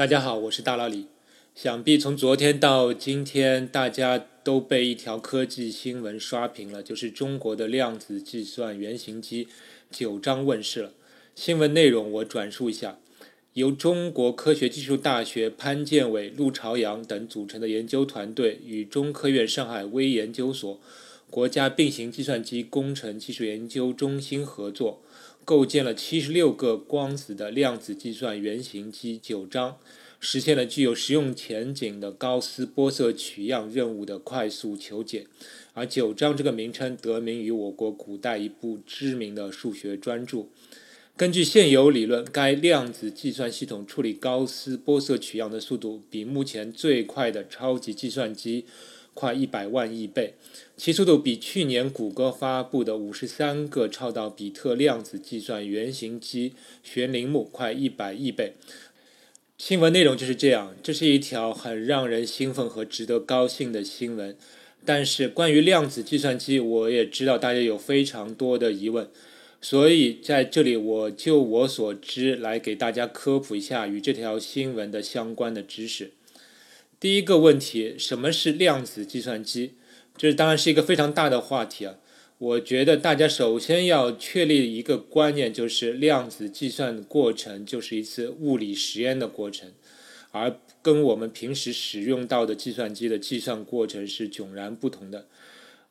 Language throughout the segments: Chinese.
大家好，我是大老李。想必从昨天到今天，大家都被一条科技新闻刷屏了，就是中国的量子计算原型机九章问世了。新闻内容我转述一下：由中国科学技术大学潘建伟、陆朝阳等组成的研究团队与中科院上海微研究所、国家并行计算机工程技术研究中心合作。构建了七十六个光子的量子计算原型机九章，实现了具有实用前景的高斯玻色取样任务的快速求解。而九章这个名称得名于我国古代一部知名的数学专著。根据现有理论，该量子计算系统处理高斯玻色取样的速度比目前最快的超级计算机。快一百万亿倍，其速度比去年谷歌发布的五十三个超导比特量子计算原型机玄铃木快一百亿倍。新闻内容就是这样，这是一条很让人兴奋和值得高兴的新闻。但是关于量子计算机，我也知道大家有非常多的疑问，所以在这里我就我所知来给大家科普一下与这条新闻的相关的知识。第一个问题，什么是量子计算机？这当然是一个非常大的话题啊。我觉得大家首先要确立一个观念，就是量子计算的过程就是一次物理实验的过程，而跟我们平时使用到的计算机的计算过程是迥然不同的。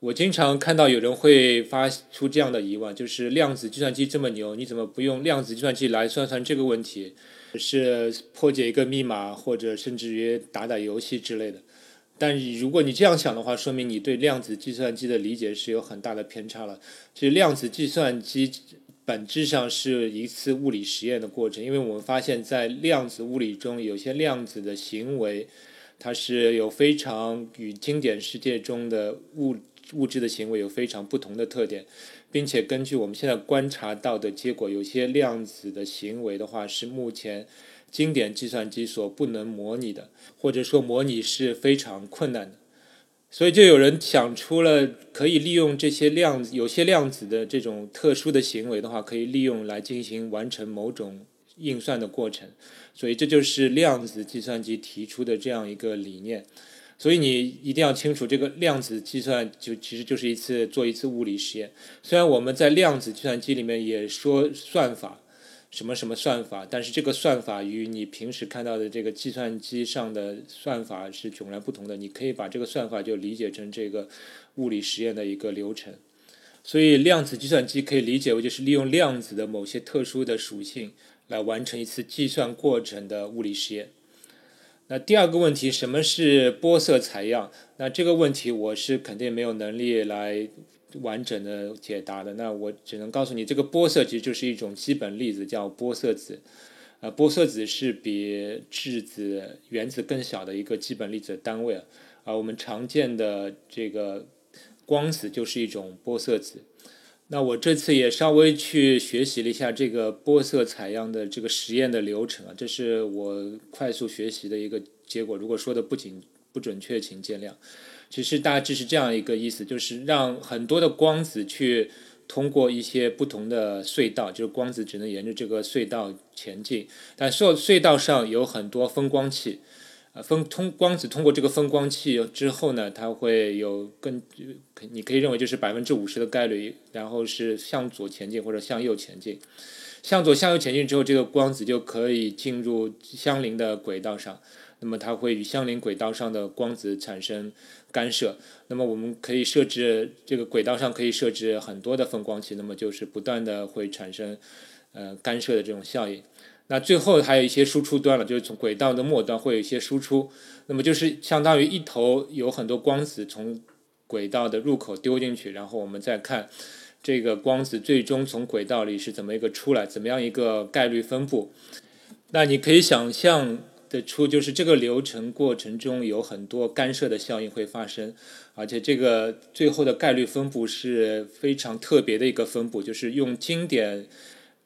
我经常看到有人会发出这样的疑问，就是量子计算机这么牛，你怎么不用量子计算机来算算这个问题？是破解一个密码，或者甚至于打打游戏之类的。但如果你这样想的话，说明你对量子计算机的理解是有很大的偏差了。其实量子计算机本质上是一次物理实验的过程，因为我们发现，在量子物理中，有些量子的行为，它是有非常与经典世界中的物物质的行为有非常不同的特点。并且根据我们现在观察到的结果，有些量子的行为的话是目前经典计算机所不能模拟的，或者说模拟是非常困难的。所以就有人想出了可以利用这些量子有些量子的这种特殊的行为的话，可以利用来进行完成某种运算的过程。所以这就是量子计算机提出的这样一个理念。所以你一定要清楚，这个量子计算就其实就是一次做一次物理实验。虽然我们在量子计算机里面也说算法，什么什么算法，但是这个算法与你平时看到的这个计算机上的算法是迥然不同的。你可以把这个算法就理解成这个物理实验的一个流程。所以量子计算机可以理解为就是利用量子的某些特殊的属性来完成一次计算过程的物理实验。那第二个问题，什么是玻色采样？那这个问题我是肯定没有能力来完整的解答的。那我只能告诉你，这个玻色其实就是一种基本粒子，叫玻色子。呃，玻色子是比质子、原子更小的一个基本粒子的单位啊。而我们常见的这个光子就是一种玻色子。那我这次也稍微去学习了一下这个玻色采样的这个实验的流程啊，这是我快速学习的一个结果。如果说的不仅不准确，请见谅。其实大致是这样一个意思，就是让很多的光子去通过一些不同的隧道，就是光子只能沿着这个隧道前进，但隧隧道上有很多分光器。啊，分通光子通过这个分光器之后呢，它会有更，你可以认为就是百分之五十的概率，然后是向左前进或者向右前进。向左向右前进之后，这个光子就可以进入相邻的轨道上，那么它会与相邻轨道上的光子产生干涉。那么我们可以设置这个轨道上可以设置很多的分光器，那么就是不断的会产生呃干涉的这种效应。那最后还有一些输出端了，就是从轨道的末端会有一些输出，那么就是相当于一头有很多光子从轨道的入口丢进去，然后我们再看这个光子最终从轨道里是怎么一个出来，怎么样一个概率分布。那你可以想象得出，就是这个流程过程中有很多干涉的效应会发生，而且这个最后的概率分布是非常特别的一个分布，就是用经典。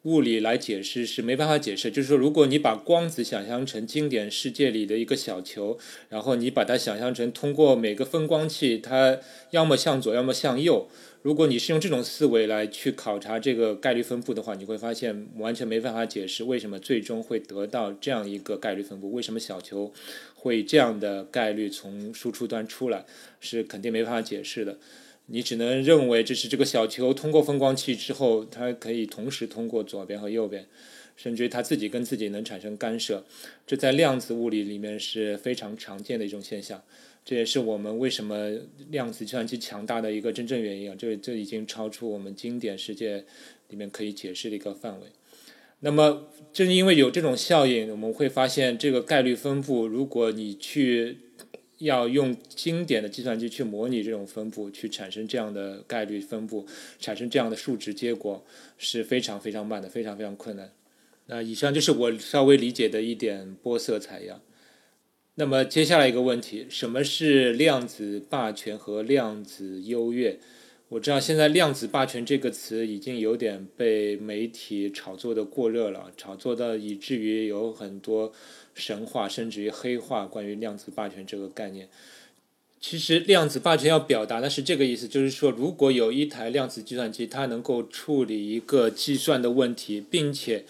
物理来解释是没办法解释。就是说，如果你把光子想象成经典世界里的一个小球，然后你把它想象成通过每个分光器，它要么向左，要么向右。如果你是用这种思维来去考察这个概率分布的话，你会发现完全没办法解释为什么最终会得到这样一个概率分布，为什么小球会这样的概率从输出端出来，是肯定没办法解释的。你只能认为这是这个小球通过分光器之后，它可以同时通过左边和右边，甚至于它自己跟自己能产生干涉，这在量子物理里面是非常常见的一种现象。这也是我们为什么量子计算机强大的一个真正原因啊！这这已经超出我们经典世界里面可以解释的一个范围。那么正因为有这种效应，我们会发现这个概率分布，如果你去要用经典的计算机去模拟这种分布，去产生这样的概率分布，产生这样的数值结果，是非常非常慢的，非常非常困难。那以上就是我稍微理解的一点波色采样。那么接下来一个问题，什么是量子霸权和量子优越？我知道现在“量子霸权”这个词已经有点被媒体炒作的过热了，炒作到以至于有很多神话甚至于黑话关于量子霸权这个概念。其实量子霸权要表达的是这个意思，就是说如果有一台量子计算机，它能够处理一个计算的问题，并且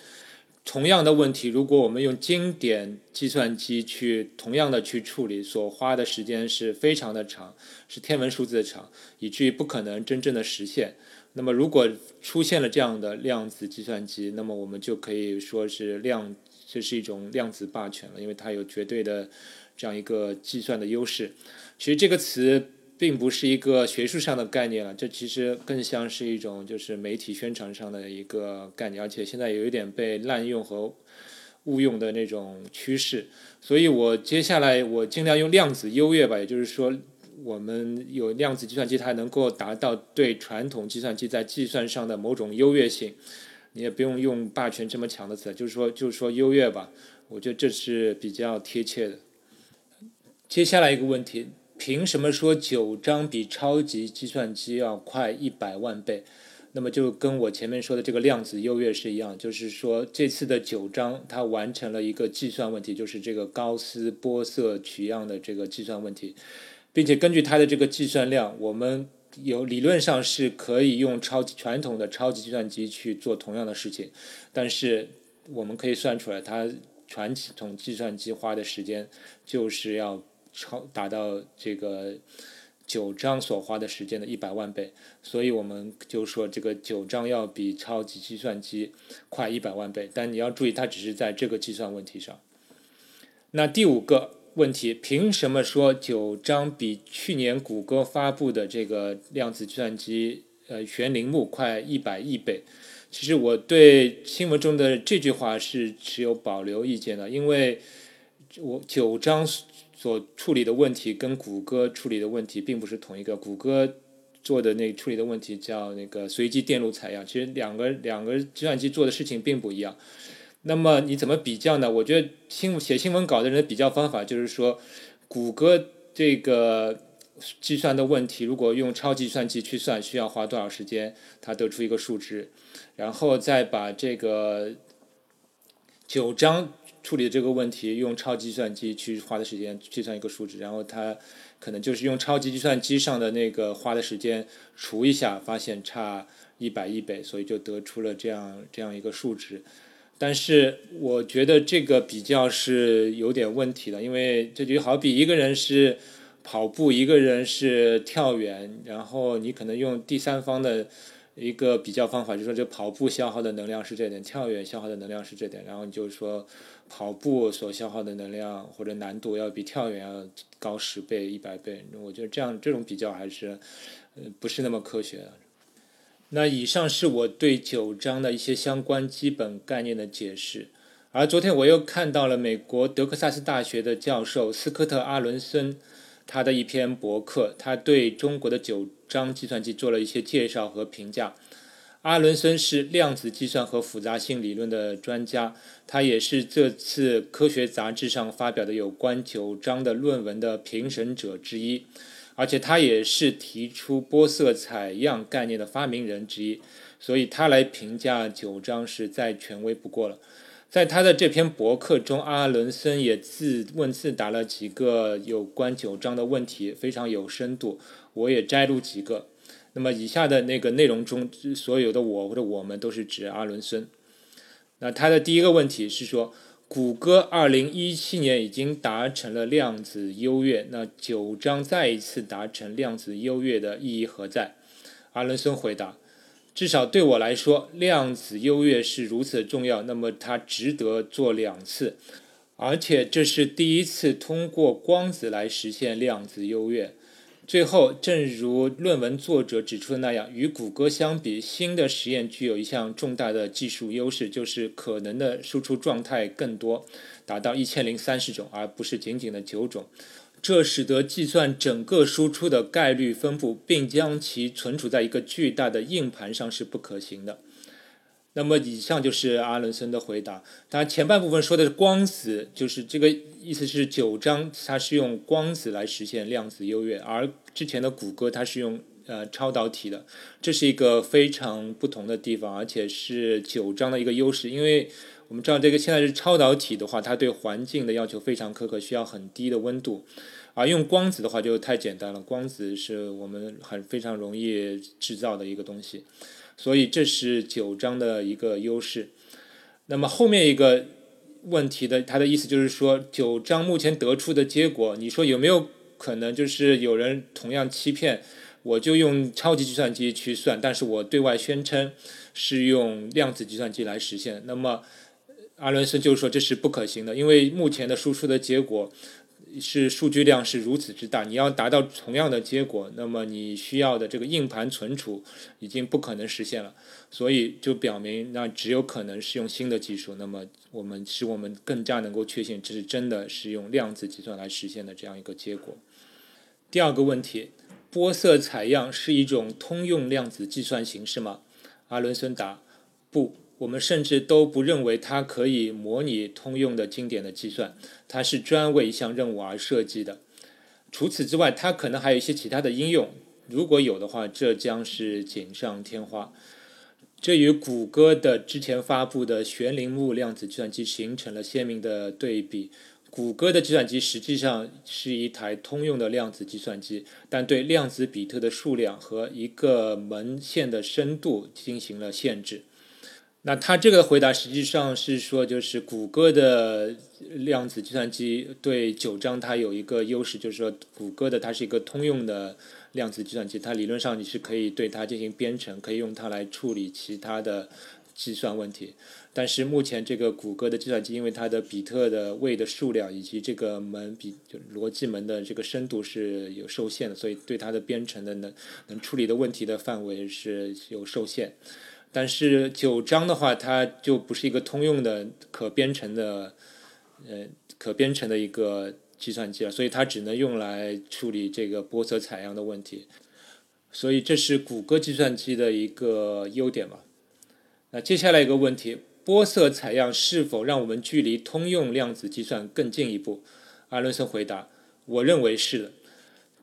同样的问题，如果我们用经典计算机去同样的去处理，所花的时间是非常的长，是天文数字的长，以至于不可能真正的实现。那么，如果出现了这样的量子计算机，那么我们就可以说是量，这是一种量子霸权了，因为它有绝对的这样一个计算的优势。其实这个词。并不是一个学术上的概念了，这其实更像是一种就是媒体宣传上的一个概念，而且现在有一点被滥用和误用的那种趋势。所以我接下来我尽量用量子优越吧，也就是说，我们有量子计算机，它能够达到对传统计算机在计算上的某种优越性。你也不用用霸权这么强的词，就是说就是说优越吧，我觉得这是比较贴切的。接下来一个问题。凭什么说九章比超级计算机要快一百万倍？那么就跟我前面说的这个量子优越是一样，就是说这次的九章它完成了一个计算问题，就是这个高斯波色取样的这个计算问题，并且根据它的这个计算量，我们有理论上是可以用超级传统的超级计算机去做同样的事情，但是我们可以算出来，它传统计算机花的时间就是要。超达到这个九章所花的时间的一百万倍，所以我们就说这个九章要比超级计算机快一百万倍。但你要注意，它只是在这个计算问题上。那第五个问题，凭什么说九章比去年谷歌发布的这个量子计算机呃玄铃木快一百亿倍？其实我对新闻中的这句话是持有保留意见的，因为我九章。所处理的问题跟谷歌处理的问题并不是同一个。谷歌做的那处理的问题叫那个随机电路采样，其实两个两个计算机做的事情并不一样。那么你怎么比较呢？我觉得新写新闻稿的人的比较方法就是说，谷歌这个计算的问题，如果用超计算机去算，需要花多少时间？它得出一个数值，然后再把这个九章。处理这个问题用超级计算机去花的时间计算一个数值，然后它可能就是用超级计算机上的那个花的时间除一下，发现差一百亿倍，所以就得出了这样这样一个数值。但是我觉得这个比较是有点问题的，因为这就好比一个人是跑步，一个人是跳远，然后你可能用第三方的。一个比较方法就是说，这跑步消耗的能量是这点，跳远消耗的能量是这点，然后你就说跑步所消耗的能量或者难度要比跳远要高十倍、一百倍。我觉得这样这种比较还是呃不是那么科学的。那以上是我对九章的一些相关基本概念的解释。而昨天我又看到了美国德克萨斯大学的教授斯科特·阿伦森。他的一篇博客，他对中国的九章计算机做了一些介绍和评价。阿伦森是量子计算和复杂性理论的专家，他也是这次科学杂志上发表的有关九章的论文的评审者之一，而且他也是提出波色采样概念的发明人之一。所以他来评价九章是再权威不过了。在他的这篇博客中，阿伦森也自问自答了几个有关九章的问题，非常有深度。我也摘录几个。那么以下的那个内容中，所有的我或者我们都是指阿伦森。那他的第一个问题是说，谷歌二零一七年已经达成了量子优越，那九章再一次达成量子优越的意义何在？阿伦森回答。至少对我来说，量子优越是如此的重要，那么它值得做两次，而且这是第一次通过光子来实现量子优越。最后，正如论文作者指出的那样，与谷歌相比，新的实验具有一项重大的技术优势，就是可能的输出状态更多，达到一千零三十种，而不是仅仅的九种。这使得计算整个输出的概率分布，并将其存储在一个巨大的硬盘上是不可行的。那么，以上就是阿伦森的回答。他前半部分说的是光子，就是这个意思是九章它是用光子来实现量子优越，而之前的谷歌它是用呃超导体的，这是一个非常不同的地方，而且是九章的一个优势，因为我们知道这个现在是超导体的话，它对环境的要求非常苛刻，需要很低的温度。而用光子的话就太简单了，光子是我们很非常容易制造的一个东西，所以这是九章的一个优势。那么后面一个问题的，它的意思就是说，九章目前得出的结果，你说有没有可能就是有人同样欺骗？我就用超级计算机去算，但是我对外宣称是用量子计算机来实现。那么阿伦森就说这是不可行的，因为目前的输出的结果。是数据量是如此之大，你要达到同样的结果，那么你需要的这个硬盘存储已经不可能实现了，所以就表明那只有可能是用新的技术。那么我们使我们更加能够确信这是真的是用量子计算来实现的这样一个结果。第二个问题，玻色采样是一种通用量子计算形式吗？阿伦森答：不。我们甚至都不认为它可以模拟通用的经典的计算，它是专为一项任务而设计的。除此之外，它可能还有一些其他的应用。如果有的话，这将是锦上添花。这与谷歌的之前发布的悬铃木量子计算机形成了鲜明的对比。谷歌的计算机实际上是一台通用的量子计算机，但对量子比特的数量和一个门线的深度进行了限制。那他这个回答实际上是说，就是谷歌的量子计算机对九章它有一个优势，就是说谷歌的它是一个通用的量子计算机，它理论上你是可以对它进行编程，可以用它来处理其他的计算问题。但是目前这个谷歌的计算机，因为它的比特的位的数量以及这个门比就逻辑门的这个深度是有受限的，所以对它的编程的能能处理的问题的范围是有受限。但是九章的话，它就不是一个通用的可编程的，呃，可编程的一个计算机了，所以它只能用来处理这个波色采样的问题。所以这是谷歌计算机的一个优点吧。那接下来一个问题，波色采样是否让我们距离通用量子计算更进一步？阿伦森回答：我认为是的。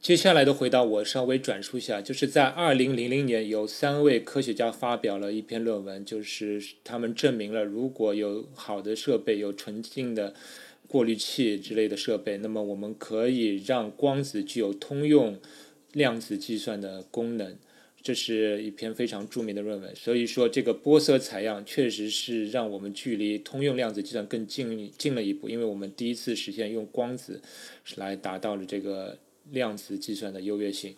接下来的回答我稍微转述一下，就是在二零零零年，有三位科学家发表了一篇论文，就是他们证明了，如果有好的设备，有纯净的过滤器之类的设备，那么我们可以让光子具有通用量子计算的功能。这是一篇非常著名的论文。所以说，这个玻色采样确实是让我们距离通用量子计算更近近了一步，因为我们第一次实现用光子来达到了这个。量子计算的优越性。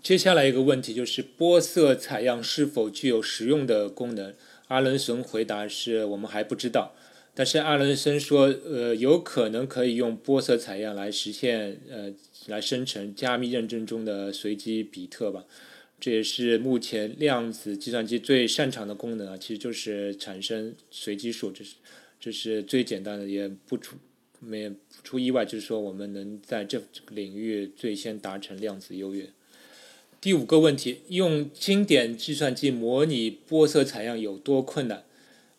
接下来一个问题就是玻色采样是否具有实用的功能？阿伦森回答是我们还不知道，但是阿伦森说，呃，有可能可以用玻色采样来实现，呃，来生成加密认证中的随机比特吧。这也是目前量子计算机最擅长的功能啊，其实就是产生随机数，这是这是最简单的，也不出。没不出意外，就是说我们能在这领域最先达成量子优越。第五个问题，用经典计算机模拟玻色采样有多困难？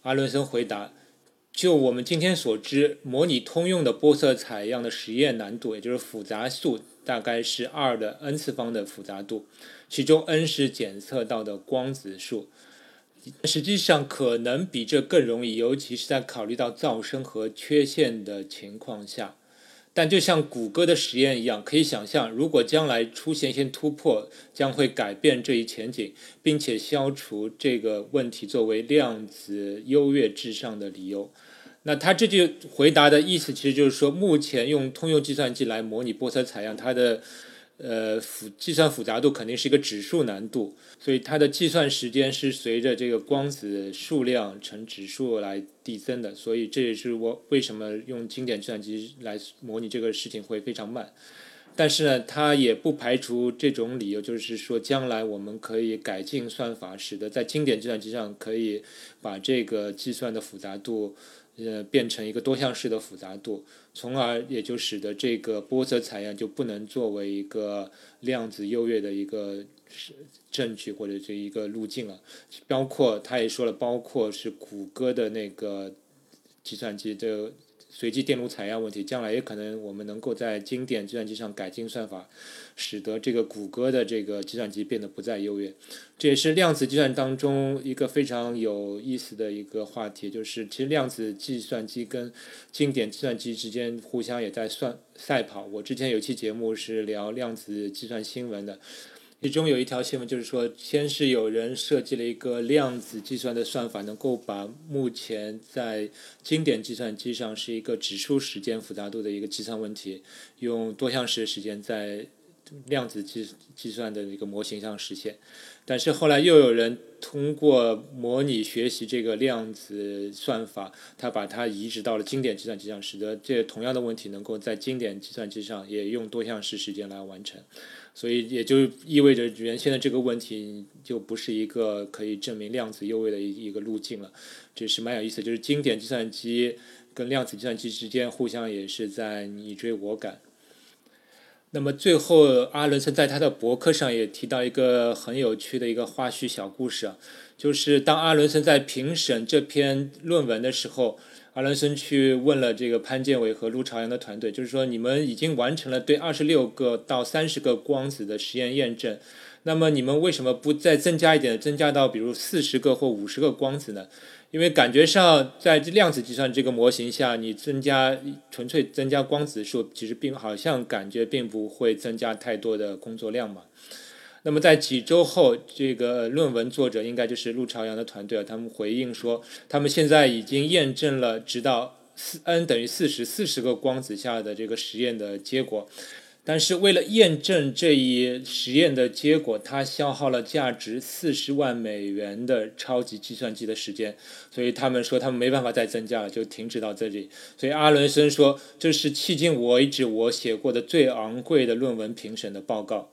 阿伦森回答：就我们今天所知，模拟通用的玻色采样的实验难度，也就是复杂数，大概是二的 n 次方的复杂度，其中 n 是检测到的光子数。实际上可能比这更容易，尤其是在考虑到噪声和缺陷的情况下。但就像谷歌的实验一样，可以想象，如果将来出现一些突破，将会改变这一前景，并且消除这个问题作为量子优越至上的理由。那他这句回答的意思，其实就是说，目前用通用计算机来模拟波色采样，它的。呃，复计算复杂度肯定是一个指数难度，所以它的计算时间是随着这个光子数量乘指数来递增的，所以这也是我为什么用经典计算机来模拟这个事情会非常慢。但是呢，它也不排除这种理由，就是说将来我们可以改进算法，使得在经典计算机上可以把这个计算的复杂度。呃，变成一个多项式的复杂度，从而也就使得这个波色采样就不能作为一个量子优越的一个是证据或者这一个路径了。包括他也说了，包括是谷歌的那个计算机的。随机电路采样问题，将来也可能我们能够在经典计算机上改进算法，使得这个谷歌的这个计算机变得不再优越。这也是量子计算当中一个非常有意思的一个话题，就是其实量子计算机跟经典计算机之间互相也在算赛跑。我之前有期节目是聊量子计算新闻的。其中有一条新闻，就是说，先是有人设计了一个量子计算的算法，能够把目前在经典计算机上是一个指数时间复杂度的一个计算问题，用多项式时间在量子计计算的一个模型上实现。但是后来又有人通过模拟学习这个量子算法，他把它移植到了经典计算机上，使得这同样的问题能够在经典计算机上也用多项式时间来完成。所以也就意味着原先的这个问题就不是一个可以证明量子优位的一一个路径了，这是蛮有意思。就是经典计算机跟量子计算机之间互相也是在你追我赶。那么最后，阿伦森在他的博客上也提到一个很有趣的一个花絮小故事啊，就是当阿伦森在评审这篇论文的时候。阿伦森去问了这个潘建伟和陆朝阳的团队，就是说你们已经完成了对二十六个到三十个光子的实验验证，那么你们为什么不再增加一点，增加到比如四十个或五十个光子呢？因为感觉上在量子计算这个模型下，你增加纯粹增加光子数，其实并好像感觉并不会增加太多的工作量嘛。那么在几周后，这个论文作者应该就是陆朝阳的团队啊，他们回应说，他们现在已经验证了直到四 n 等于四十四十个光子下的这个实验的结果，但是为了验证这一实验的结果，它消耗了价值四十万美元的超级计算机的时间，所以他们说他们没办法再增加了，就停止到这里。所以阿伦森说，这是迄今为止我写过的最昂贵的论文评审的报告。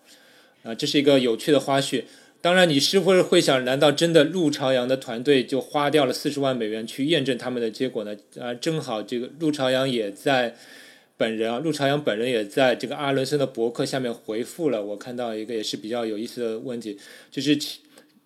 啊，这是一个有趣的花絮。当然，你是不是会想，难道真的陆朝阳的团队就花掉了四十万美元去验证他们的结果呢？啊，正好这个陆朝阳也在本人啊，陆朝阳本人也在这个阿伦森的博客下面回复了。我看到一个也是比较有意思的问题，就是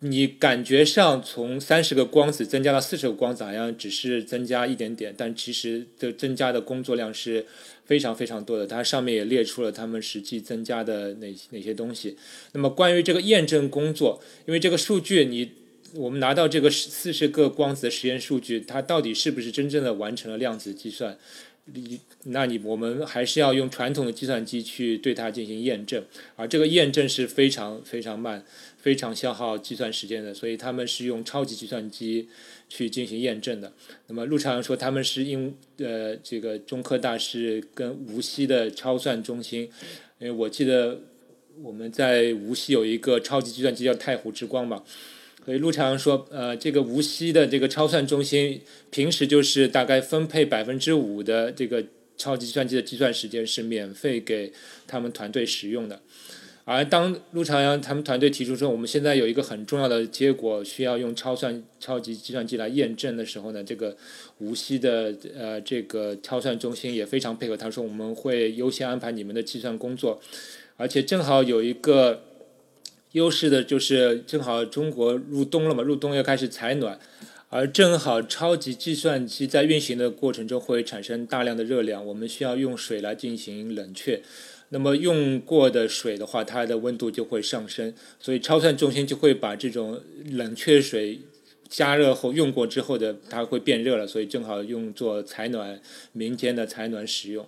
你感觉上从三十个光子增加到四十个光子，好像只是增加一点点，但其实的增加的工作量是。非常非常多的，它上面也列出了他们实际增加的哪哪些东西。那么关于这个验证工作，因为这个数据你我们拿到这个四十个光子的实验数据，它到底是不是真正的完成了量子计算？你那你我们还是要用传统的计算机去对它进行验证，而这个验证是非常非常慢、非常消耗计算时间的，所以他们是用超级计算机。去进行验证的。那么陆朝阳说，他们是因呃这个中科大是跟无锡的超算中心，因为我记得我们在无锡有一个超级计算机叫太湖之光嘛，所以陆朝阳说，呃这个无锡的这个超算中心平时就是大概分配百分之五的这个超级计算机的计算时间是免费给他们团队使用的。而当陆朝阳他们团队提出说，我们现在有一个很重要的结果需要用超算超级计算机来验证的时候呢，这个无锡的呃这个超算中心也非常配合，他说我们会优先安排你们的计算工作，而且正好有一个优势的就是正好中国入冬了嘛，入冬要开始采暖，而正好超级计算机在运行的过程中会产生大量的热量，我们需要用水来进行冷却。那么用过的水的话，它的温度就会上升，所以超算中心就会把这种冷却水加热后用过之后的它会变热了，所以正好用作采暖民间的采暖使用。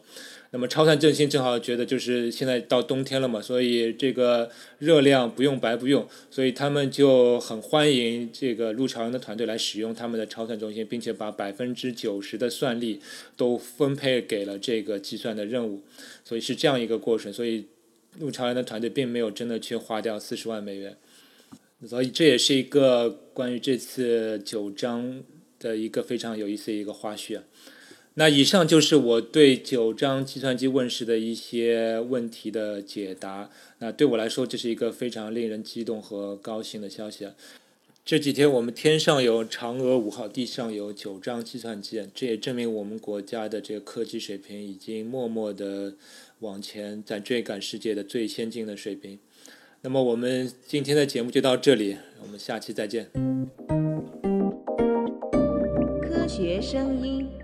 那么超算振兴正好觉得就是现在到冬天了嘛，所以这个热量不用白不用，所以他们就很欢迎这个陆朝阳的团队来使用他们的超算中心，并且把百分之九十的算力都分配给了这个计算的任务，所以是这样一个过程。所以陆朝阳的团队并没有真的去花掉四十万美元，所以这也是一个关于这次九章的一个非常有意思的一个花絮。啊那以上就是我对九章计算机问世的一些问题的解答。那对我来说，这是一个非常令人激动和高兴的消息。这几天我们天上有嫦娥五号，地上有九章计算机，这也证明我们国家的这个科技水平已经默默的往前，在追赶世界的最先进的水平。那么我们今天的节目就到这里，我们下期再见。科学声音。